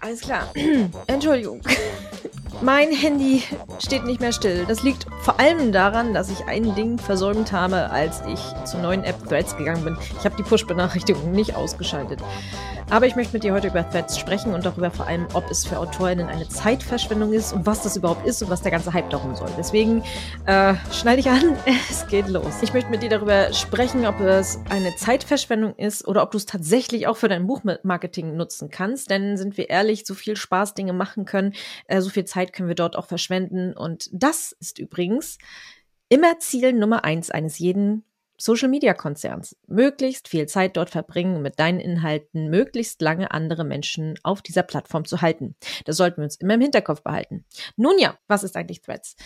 Alles klar. Entschuldigung. Mein Handy steht nicht mehr still. Das liegt vor allem daran, dass ich ein Ding versäumt habe, als ich zur neuen App Threads gegangen bin. Ich habe die Push-Benachrichtigung nicht ausgeschaltet. Aber ich möchte mit dir heute über Threads sprechen und darüber vor allem, ob es für AutorInnen eine Zeitverschwendung ist und was das überhaupt ist und was der ganze Hype darum soll. Deswegen äh, schneide ich an, es geht los. Ich möchte mit dir darüber sprechen, ob es eine Zeitverschwendung ist oder ob du es tatsächlich auch für dein Buchmarketing nutzen kannst. Denn sind wir ehrlich, so viel Spaß Dinge machen können, äh, so viel Zeit können wir dort auch verschwenden. Und das ist übrigens immer Ziel Nummer eins eines jeden Social Media Konzerns. Möglichst viel Zeit dort verbringen, mit deinen Inhalten möglichst lange andere Menschen auf dieser Plattform zu halten. Das sollten wir uns immer im Hinterkopf behalten. Nun ja, was ist eigentlich Threads?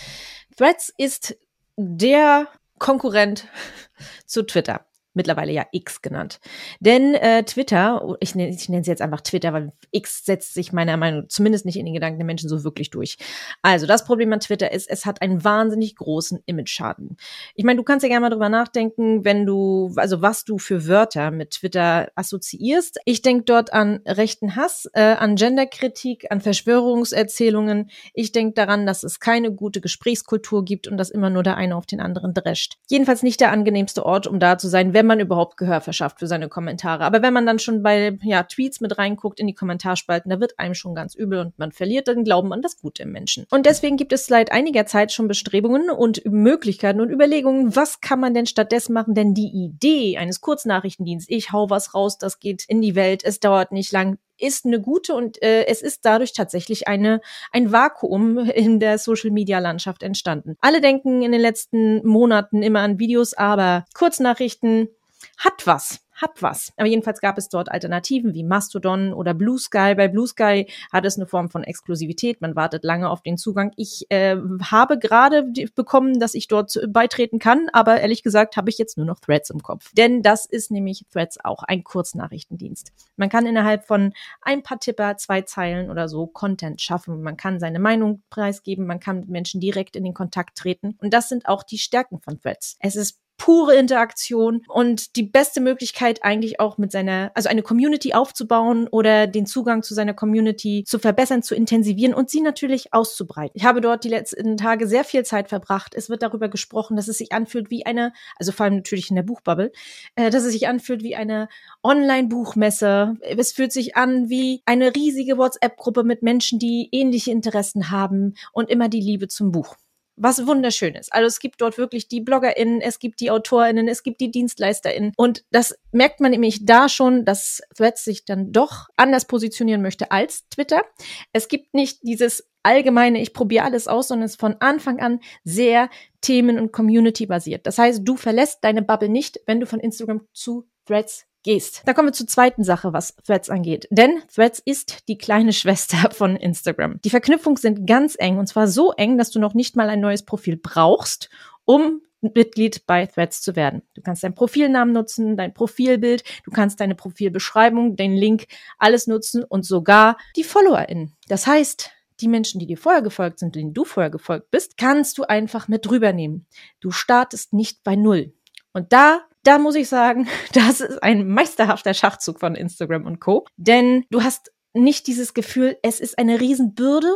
Threads ist der Konkurrent zu Twitter mittlerweile ja X genannt. Denn äh, Twitter, ich nenne ich nenne es jetzt einfach Twitter, weil X setzt sich meiner Meinung nach zumindest nicht in den Gedanken der Menschen so wirklich durch. Also das Problem an Twitter ist, es hat einen wahnsinnig großen Image-Schaden. Ich meine, du kannst ja gerne mal drüber nachdenken, wenn du, also was du für Wörter mit Twitter assoziierst. Ich denke dort an rechten Hass, äh, an Genderkritik, an Verschwörungserzählungen. Ich denke daran, dass es keine gute Gesprächskultur gibt und dass immer nur der eine auf den anderen drescht. Jedenfalls nicht der angenehmste Ort, um da zu sein, wenn man überhaupt Gehör verschafft für seine Kommentare. Aber wenn man dann schon bei ja, Tweets mit reinguckt in die Kommentarspalten, da wird einem schon ganz übel und man verliert den Glauben an das Gute im Menschen. Und deswegen gibt es seit einiger Zeit schon Bestrebungen und Möglichkeiten und Überlegungen, was kann man denn stattdessen machen? Denn die Idee eines Kurznachrichtendienstes, ich hau was raus, das geht in die Welt, es dauert nicht lang, ist eine gute und äh, es ist dadurch tatsächlich eine ein Vakuum in der Social Media Landschaft entstanden. Alle denken in den letzten Monaten immer an Videos, aber Kurznachrichten hat was hat was. Aber jedenfalls gab es dort Alternativen wie Mastodon oder Blue Sky. Bei Blue Sky hat es eine Form von Exklusivität. Man wartet lange auf den Zugang. Ich äh, habe gerade bekommen, dass ich dort beitreten kann, aber ehrlich gesagt habe ich jetzt nur noch Threads im Kopf. Denn das ist nämlich Threads auch ein Kurznachrichtendienst. Man kann innerhalb von ein paar Tipper, zwei Zeilen oder so Content schaffen. Man kann seine Meinung preisgeben, man kann mit Menschen direkt in den Kontakt treten. Und das sind auch die Stärken von Threads. Es ist pure Interaktion und die beste Möglichkeit eigentlich auch mit seiner, also eine Community aufzubauen oder den Zugang zu seiner Community zu verbessern, zu intensivieren und sie natürlich auszubreiten. Ich habe dort die letzten Tage sehr viel Zeit verbracht. Es wird darüber gesprochen, dass es sich anfühlt wie eine, also vor allem natürlich in der Buchbubble, äh, dass es sich anfühlt wie eine Online-Buchmesse. Es fühlt sich an wie eine riesige WhatsApp-Gruppe mit Menschen, die ähnliche Interessen haben und immer die Liebe zum Buch was wunderschön ist. Also es gibt dort wirklich die BloggerInnen, es gibt die AutorInnen, es gibt die DienstleisterInnen. Und das merkt man nämlich da schon, dass Threads sich dann doch anders positionieren möchte als Twitter. Es gibt nicht dieses allgemeine, ich probiere alles aus, sondern es ist von Anfang an sehr themen- und community-basiert. Das heißt, du verlässt deine Bubble nicht, wenn du von Instagram zu Threads gehst. Da kommen wir zur zweiten Sache, was Threads angeht. Denn Threads ist die kleine Schwester von Instagram. Die Verknüpfungen sind ganz eng und zwar so eng, dass du noch nicht mal ein neues Profil brauchst, um Mitglied bei Threads zu werden. Du kannst deinen Profilnamen nutzen, dein Profilbild, du kannst deine Profilbeschreibung, den Link, alles nutzen und sogar die FollowerInnen. Das heißt, die Menschen, die dir vorher gefolgt sind, denen du vorher gefolgt bist, kannst du einfach mit drüber nehmen. Du startest nicht bei Null. Und da da muss ich sagen, das ist ein meisterhafter Schachzug von Instagram und Co. Denn du hast nicht dieses Gefühl, es ist eine Riesenbürde,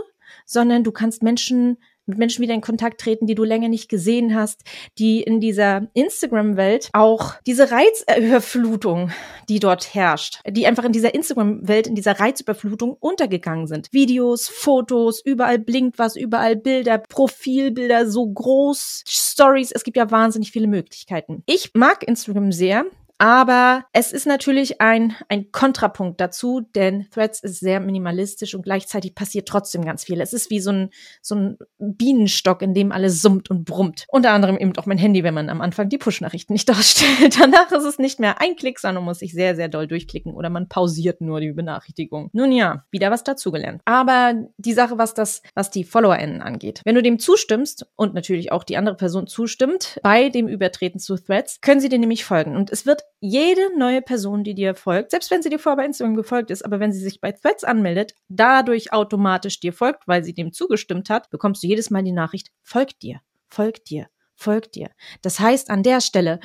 sondern du kannst Menschen mit Menschen wieder in Kontakt treten, die du länger nicht gesehen hast, die in dieser Instagram-Welt auch diese Reizüberflutung, die dort herrscht, die einfach in dieser Instagram-Welt, in dieser Reizüberflutung untergegangen sind. Videos, Fotos, überall blinkt was, überall Bilder, Profilbilder so groß, Stories, es gibt ja wahnsinnig viele Möglichkeiten. Ich mag Instagram sehr, aber es ist natürlich ein, ein Kontrapunkt dazu, denn Threads ist sehr minimalistisch und gleichzeitig passiert trotzdem ganz viel. Es ist wie so ein, so ein Bienenstock, in dem alles summt und brummt. Unter anderem eben auch mein Handy, wenn man am Anfang die Push-Nachrichten nicht ausstellt. Danach ist es nicht mehr ein Klick, sondern muss sich sehr, sehr doll durchklicken oder man pausiert nur die Benachrichtigung. Nun ja, wieder was dazugelernt. Aber die Sache, was das, was die FollowerInnen angeht. Wenn du dem zustimmst und natürlich auch die andere Person zustimmt bei dem Übertreten zu Threads, können sie dir nämlich folgen. Und es wird jede neue Person, die dir folgt, selbst wenn sie dir vorher bei Instagram gefolgt ist, aber wenn sie sich bei Threads anmeldet, dadurch automatisch dir folgt, weil sie dem zugestimmt hat, bekommst du jedes Mal die Nachricht, folgt dir, folgt dir, folgt dir. Das heißt an der Stelle,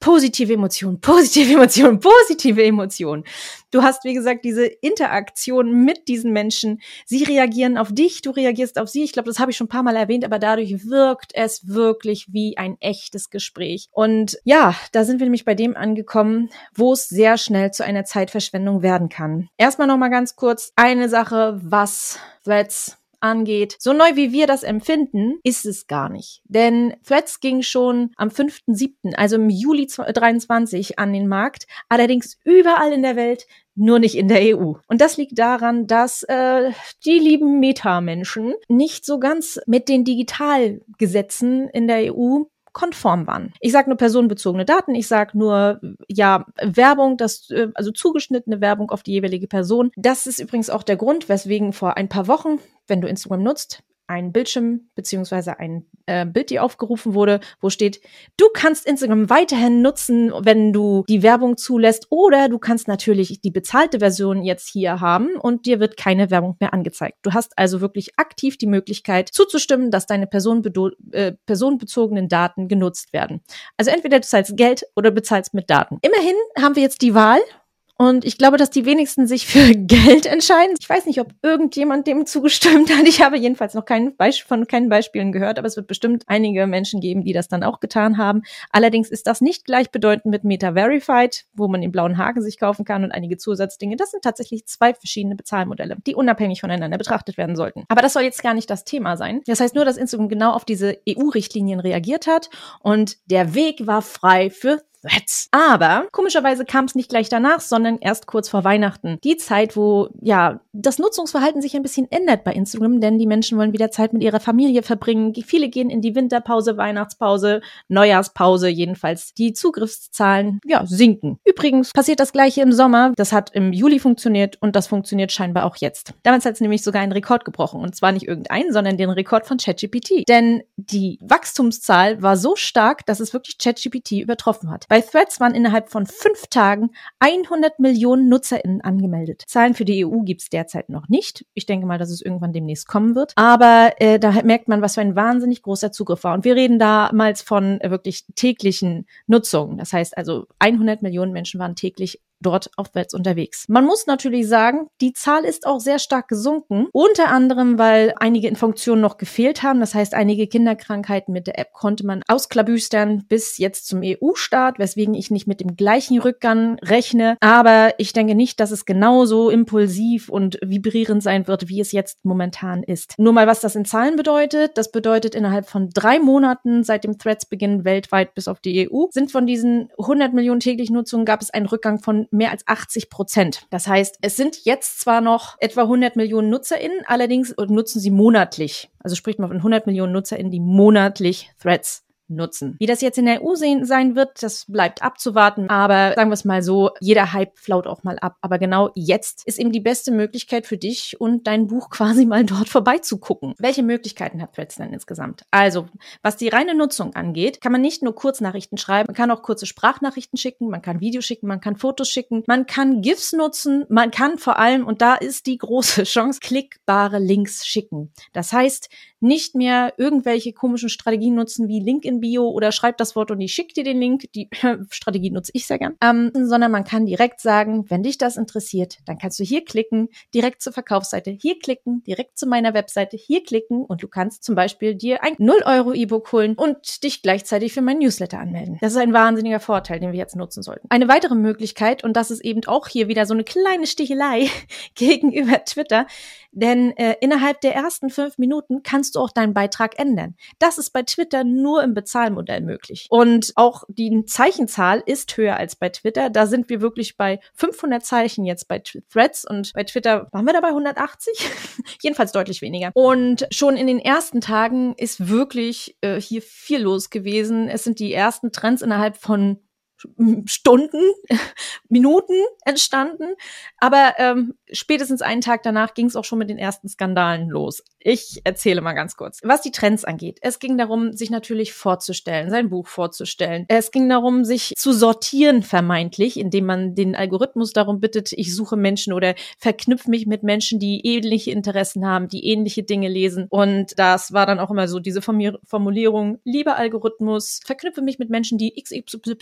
positive Emotionen, positive Emotionen, positive Emotionen. Du hast, wie gesagt, diese Interaktion mit diesen Menschen. Sie reagieren auf dich, du reagierst auf sie. Ich glaube, das habe ich schon ein paar Mal erwähnt, aber dadurch wirkt es wirklich wie ein echtes Gespräch. Und ja, da sind wir nämlich bei dem angekommen, wo es sehr schnell zu einer Zeitverschwendung werden kann. Erstmal noch mal ganz kurz eine Sache, was Threads angeht. So neu wie wir das empfinden, ist es gar nicht. Denn Threads ging schon am 5.7., also im Juli 23 an den Markt, allerdings überall in der Welt, nur nicht in der EU. Und das liegt daran, dass äh, die lieben Meta-Menschen nicht so ganz mit den Digitalgesetzen in der EU konform waren. Ich sage nur personenbezogene Daten, ich sage nur ja Werbung, das äh, also zugeschnittene Werbung auf die jeweilige Person. Das ist übrigens auch der Grund, weswegen vor ein paar Wochen, wenn du Instagram nutzt, ein Bildschirm beziehungsweise ein äh, Bild, die aufgerufen wurde, wo steht, du kannst Instagram weiterhin nutzen, wenn du die Werbung zulässt, oder du kannst natürlich die bezahlte Version jetzt hier haben und dir wird keine Werbung mehr angezeigt. Du hast also wirklich aktiv die Möglichkeit zuzustimmen, dass deine äh, personenbezogenen Daten genutzt werden. Also entweder du zahlst Geld oder bezahlst mit Daten. Immerhin haben wir jetzt die Wahl und ich glaube, dass die wenigsten sich für Geld entscheiden. Ich weiß nicht, ob irgendjemand dem zugestimmt hat. Ich habe jedenfalls noch kein von keinen Beispielen gehört, aber es wird bestimmt einige Menschen geben, die das dann auch getan haben. Allerdings ist das nicht gleichbedeutend mit Meta Verified, wo man den blauen Haken sich kaufen kann und einige Zusatzdinge. Das sind tatsächlich zwei verschiedene Bezahlmodelle, die unabhängig voneinander betrachtet werden sollten. Aber das soll jetzt gar nicht das Thema sein. Das heißt nur, dass Instagram genau auf diese EU-Richtlinien reagiert hat und der Weg war frei für Threads. Aber komischerweise kam es nicht gleich danach, sondern erst kurz vor Weihnachten. Die Zeit, wo ja das Nutzungsverhalten sich ein bisschen ändert bei Instagram, denn die Menschen wollen wieder Zeit mit ihrer Familie verbringen. Viele gehen in die Winterpause, Weihnachtspause, Neujahrspause, jedenfalls. Die Zugriffszahlen ja sinken. Übrigens passiert das gleiche im Sommer. Das hat im Juli funktioniert und das funktioniert scheinbar auch jetzt. Damals hat es nämlich sogar einen Rekord gebrochen und zwar nicht irgendeinen, sondern den Rekord von ChatGPT. Denn die Wachstumszahl war so stark, dass es wirklich ChatGPT übertroffen hat. Bei Threads waren innerhalb von fünf Tagen 100 Millionen NutzerInnen angemeldet. Zahlen für die EU gibt's derzeit noch nicht. Ich denke mal, dass es irgendwann demnächst kommen wird. Aber äh, da merkt man, was für ein wahnsinnig großer Zugriff war. Und wir reden damals von äh, wirklich täglichen Nutzungen. Das heißt also, 100 Millionen Menschen waren täglich dort aufwärts unterwegs. Man muss natürlich sagen, die Zahl ist auch sehr stark gesunken, unter anderem, weil einige Funktionen noch gefehlt haben. Das heißt, einige Kinderkrankheiten mit der App konnte man ausklabüstern bis jetzt zum EU-Start, weswegen ich nicht mit dem gleichen Rückgang rechne. Aber ich denke nicht, dass es genauso impulsiv und vibrierend sein wird, wie es jetzt momentan ist. Nur mal, was das in Zahlen bedeutet. Das bedeutet, innerhalb von drei Monaten seit dem Threads-Beginn weltweit bis auf die EU sind von diesen 100 Millionen täglichen Nutzungen gab es einen Rückgang von mehr als 80 Prozent. Das heißt, es sind jetzt zwar noch etwa 100 Millionen NutzerInnen, allerdings nutzen sie monatlich. Also spricht man von 100 Millionen NutzerInnen, die monatlich Threads nutzen. Wie das jetzt in der EU sein wird, das bleibt abzuwarten. Aber sagen wir es mal so, jeder Hype flaut auch mal ab. Aber genau jetzt ist eben die beste Möglichkeit für dich und dein Buch quasi mal dort vorbeizugucken. Welche Möglichkeiten hat Threads denn insgesamt? Also, was die reine Nutzung angeht, kann man nicht nur Kurznachrichten schreiben, man kann auch kurze Sprachnachrichten schicken, man kann Videos schicken, man kann Fotos schicken, man kann GIFs nutzen, man kann vor allem, und da ist die große Chance, klickbare Links schicken. Das heißt, nicht mehr irgendwelche komischen Strategien nutzen wie Link in Bio oder schreib das Wort und ich schicke dir den Link. Die Strategie nutze ich sehr gern. Ähm, sondern man kann direkt sagen, wenn dich das interessiert, dann kannst du hier klicken, direkt zur Verkaufsseite, hier klicken, direkt zu meiner Webseite, hier klicken und du kannst zum Beispiel dir ein 0 Euro E-Book holen und dich gleichzeitig für mein Newsletter anmelden. Das ist ein wahnsinniger Vorteil, den wir jetzt nutzen sollten. Eine weitere Möglichkeit, und das ist eben auch hier wieder so eine kleine Stichelei gegenüber Twitter, denn äh, innerhalb der ersten fünf Minuten kannst du auch deinen Beitrag ändern. Das ist bei Twitter nur im Bezahlmodell möglich. Und auch die Zeichenzahl ist höher als bei Twitter. Da sind wir wirklich bei 500 Zeichen jetzt bei Threads und bei Twitter waren wir da bei 180? Jedenfalls deutlich weniger. Und schon in den ersten Tagen ist wirklich äh, hier viel los gewesen. Es sind die ersten Trends innerhalb von Stunden, Minuten entstanden. Aber ähm, spätestens einen Tag danach ging es auch schon mit den ersten Skandalen los. Ich erzähle mal ganz kurz. Was die Trends angeht. Es ging darum, sich natürlich vorzustellen, sein Buch vorzustellen. Es ging darum, sich zu sortieren, vermeintlich, indem man den Algorithmus darum bittet, ich suche Menschen oder verknüpfe mich mit Menschen, die ähnliche Interessen haben, die ähnliche Dinge lesen. Und das war dann auch immer so diese Formulierung, lieber Algorithmus, verknüpfe mich mit Menschen, die XY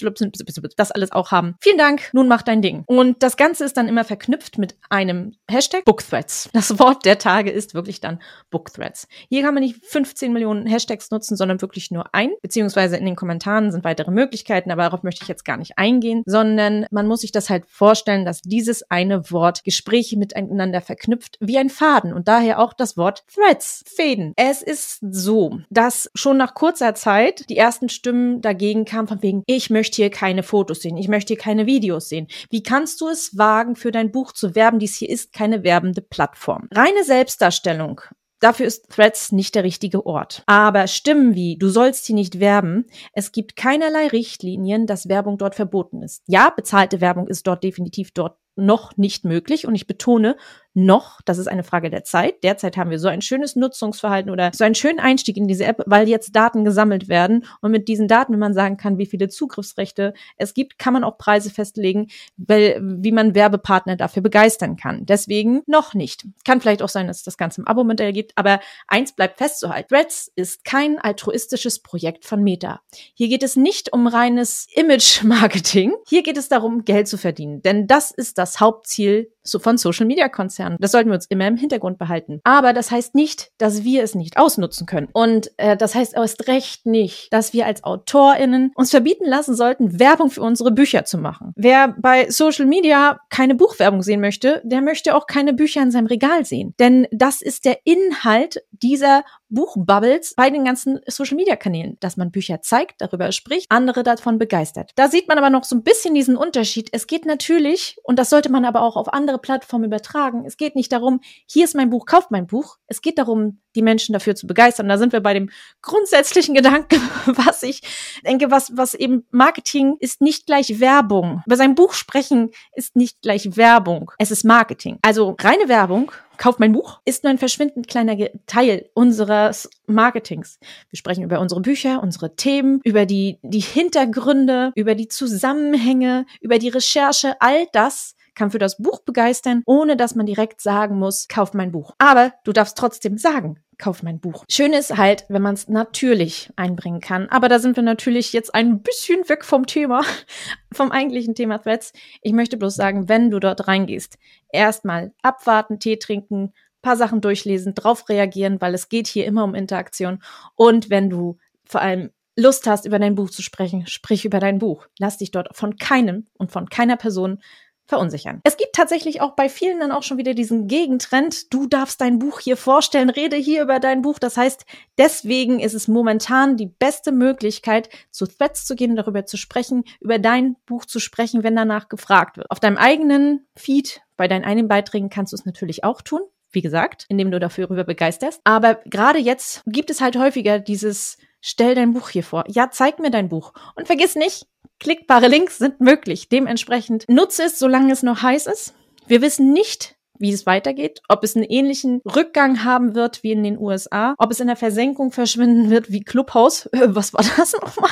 das alles auch haben. Vielen Dank, nun mach dein Ding. Und das Ganze ist dann immer verknüpft mit einem Hashtag Bookthreads. Das Wort der Tage ist wirklich dann Bookthreads. Hier kann man nicht 15 Millionen Hashtags nutzen, sondern wirklich nur ein, beziehungsweise in den Kommentaren sind weitere Möglichkeiten, aber darauf möchte ich jetzt gar nicht eingehen, sondern man muss sich das halt vorstellen, dass dieses eine Wort Gespräche miteinander verknüpft wie ein Faden und daher auch das Wort Threads, Fäden. Es ist so, dass schon nach kurzer Zeit die ersten Stimmen dagegen kamen von wegen, ich möchte hier keine Fotos sehen, ich möchte hier keine Videos sehen. Wie kannst du es wagen, für dein Buch zu werben? Dies hier ist keine werbende Plattform. Reine Selbstdarstellung Dafür ist Threads nicht der richtige Ort. Aber Stimmen wie, du sollst hier nicht werben, es gibt keinerlei Richtlinien, dass Werbung dort verboten ist. Ja, bezahlte Werbung ist dort definitiv dort noch nicht möglich. Und ich betone noch, das ist eine Frage der Zeit. Derzeit haben wir so ein schönes Nutzungsverhalten oder so einen schönen Einstieg in diese App, weil jetzt Daten gesammelt werden. Und mit diesen Daten, wenn man sagen kann, wie viele Zugriffsrechte es gibt, kann man auch Preise festlegen, wie man Werbepartner dafür begeistern kann. Deswegen noch nicht. Kann vielleicht auch sein, dass es das Ganze im Abo-Modell gibt, aber eins bleibt festzuhalten. Threads ist kein altruistisches Projekt von Meta. Hier geht es nicht um reines Image-Marketing. Hier geht es darum, Geld zu verdienen. Denn das ist das Hauptziel von Social-Media-Konzernen. Das sollten wir uns immer im Hintergrund behalten. Aber das heißt nicht, dass wir es nicht ausnutzen können. Und äh, das heißt erst recht nicht, dass wir als AutorInnen uns verbieten lassen sollten, Werbung für unsere Bücher zu machen. Wer bei Social Media keine Buchwerbung sehen möchte, der möchte auch keine Bücher in seinem Regal sehen. Denn das ist der Inhalt dieser Buchbubbles bei den ganzen Social Media Kanälen, dass man Bücher zeigt, darüber spricht, andere davon begeistert. Da sieht man aber noch so ein bisschen diesen Unterschied. Es geht natürlich, und das sollte man aber auch auf andere Plattformen übertragen, es geht nicht darum, hier ist mein Buch, kauft mein Buch. Es geht darum, die Menschen dafür zu begeistern. Da sind wir bei dem grundsätzlichen Gedanken, was ich denke, was, was eben Marketing ist nicht gleich Werbung. Über sein Buch sprechen ist nicht gleich Werbung. Es ist Marketing. Also reine Werbung Kauf mein Buch ist nur ein verschwindend kleiner Teil unseres Marketings. Wir sprechen über unsere Bücher, unsere Themen, über die, die Hintergründe, über die Zusammenhänge, über die Recherche. All das kann für das Buch begeistern, ohne dass man direkt sagen muss, kauf mein Buch. Aber du darfst trotzdem sagen, kauf mein Buch. Schön ist halt, wenn man es natürlich einbringen kann. Aber da sind wir natürlich jetzt ein bisschen weg vom Thema, vom eigentlichen Thema Threads. Ich möchte bloß sagen, wenn du dort reingehst, erstmal abwarten, Tee trinken, paar Sachen durchlesen, drauf reagieren, weil es geht hier immer um Interaktion. Und wenn du vor allem Lust hast, über dein Buch zu sprechen, sprich über dein Buch. Lass dich dort von keinem und von keiner Person verunsichern. Es gibt tatsächlich auch bei vielen dann auch schon wieder diesen Gegentrend. Du darfst dein Buch hier vorstellen, rede hier über dein Buch. Das heißt, deswegen ist es momentan die beste Möglichkeit, zu Threads zu gehen, darüber zu sprechen, über dein Buch zu sprechen, wenn danach gefragt wird. Auf deinem eigenen Feed, bei deinen eigenen Beiträgen kannst du es natürlich auch tun. Wie gesagt, indem du dafür rüber begeisterst. Aber gerade jetzt gibt es halt häufiger dieses Stell dein Buch hier vor. Ja, zeig mir dein Buch. Und vergiss nicht, Klickbare Links sind möglich. Dementsprechend nutze es, solange es noch heiß ist. Wir wissen nicht, wie es weitergeht, ob es einen ähnlichen Rückgang haben wird wie in den USA, ob es in der Versenkung verschwinden wird wie Clubhouse. Was war das nochmal?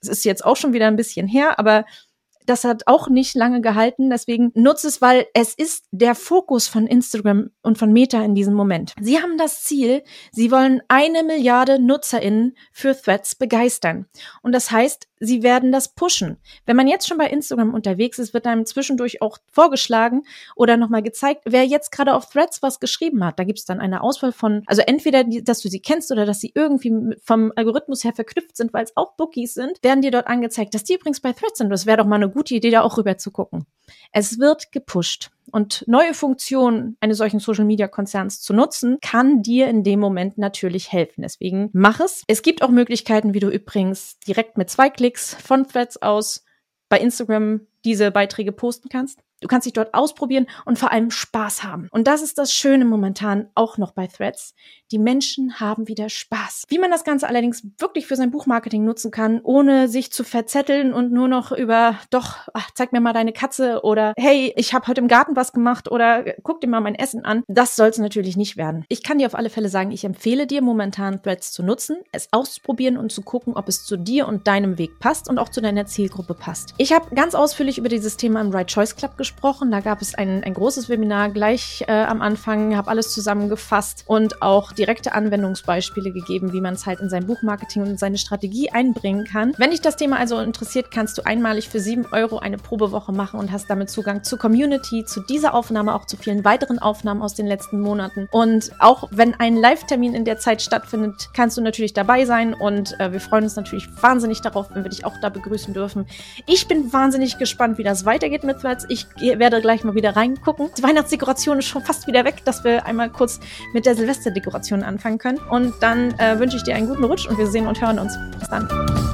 Es ist jetzt auch schon wieder ein bisschen her, aber das hat auch nicht lange gehalten. Deswegen nutze es, weil es ist der Fokus von Instagram und von Meta in diesem Moment. Sie haben das Ziel, sie wollen eine Milliarde NutzerInnen für Threads begeistern. Und das heißt, sie werden das pushen. Wenn man jetzt schon bei Instagram unterwegs ist, wird einem zwischendurch auch vorgeschlagen oder nochmal gezeigt, wer jetzt gerade auf Threads was geschrieben hat. Da gibt es dann eine Auswahl von, also entweder, dass du sie kennst oder dass sie irgendwie vom Algorithmus her verknüpft sind, weil es auch Bookies sind, werden dir dort angezeigt, dass die übrigens bei Threads sind. Das wäre doch mal eine gute Idee, da auch rüber zu gucken. Es wird gepusht. Und neue Funktionen eines solchen Social Media Konzerns zu nutzen, kann dir in dem Moment natürlich helfen. Deswegen mach es. Es gibt auch Möglichkeiten, wie du übrigens direkt mit zwei Klicks von Threads aus bei Instagram diese Beiträge posten kannst. Du kannst dich dort ausprobieren und vor allem Spaß haben. Und das ist das Schöne momentan auch noch bei Threads. Die Menschen haben wieder Spaß. Wie man das Ganze allerdings wirklich für sein Buchmarketing nutzen kann, ohne sich zu verzetteln und nur noch über, doch, ach, zeig mir mal deine Katze oder hey, ich habe heute im Garten was gemacht oder guck dir mal mein Essen an. Das soll es natürlich nicht werden. Ich kann dir auf alle Fälle sagen, ich empfehle dir momentan Threads zu nutzen, es auszuprobieren und zu gucken, ob es zu dir und deinem Weg passt und auch zu deiner Zielgruppe passt. Ich habe ganz ausführlich über dieses Thema im Right Choice Club gesprochen. Da gab es ein, ein großes Webinar gleich äh, am Anfang, habe alles zusammengefasst und auch direkte Anwendungsbeispiele gegeben, wie man es halt in sein Buchmarketing und in seine Strategie einbringen kann. Wenn dich das Thema also interessiert, kannst du einmalig für 7 Euro eine Probewoche machen und hast damit Zugang zur Community, zu dieser Aufnahme, auch zu vielen weiteren Aufnahmen aus den letzten Monaten. Und auch wenn ein Live-Termin in der Zeit stattfindet, kannst du natürlich dabei sein und äh, wir freuen uns natürlich wahnsinnig darauf, wenn wir dich auch da begrüßen dürfen. Ich bin wahnsinnig gespannt, wie das weitergeht mit Threads. Ich werde gleich mal wieder reingucken. Die Weihnachtsdekoration ist schon fast wieder weg, dass wir einmal kurz mit der Silvesterdekoration anfangen können. Und dann äh, wünsche ich dir einen guten Rutsch und wir sehen und hören uns. Bis dann.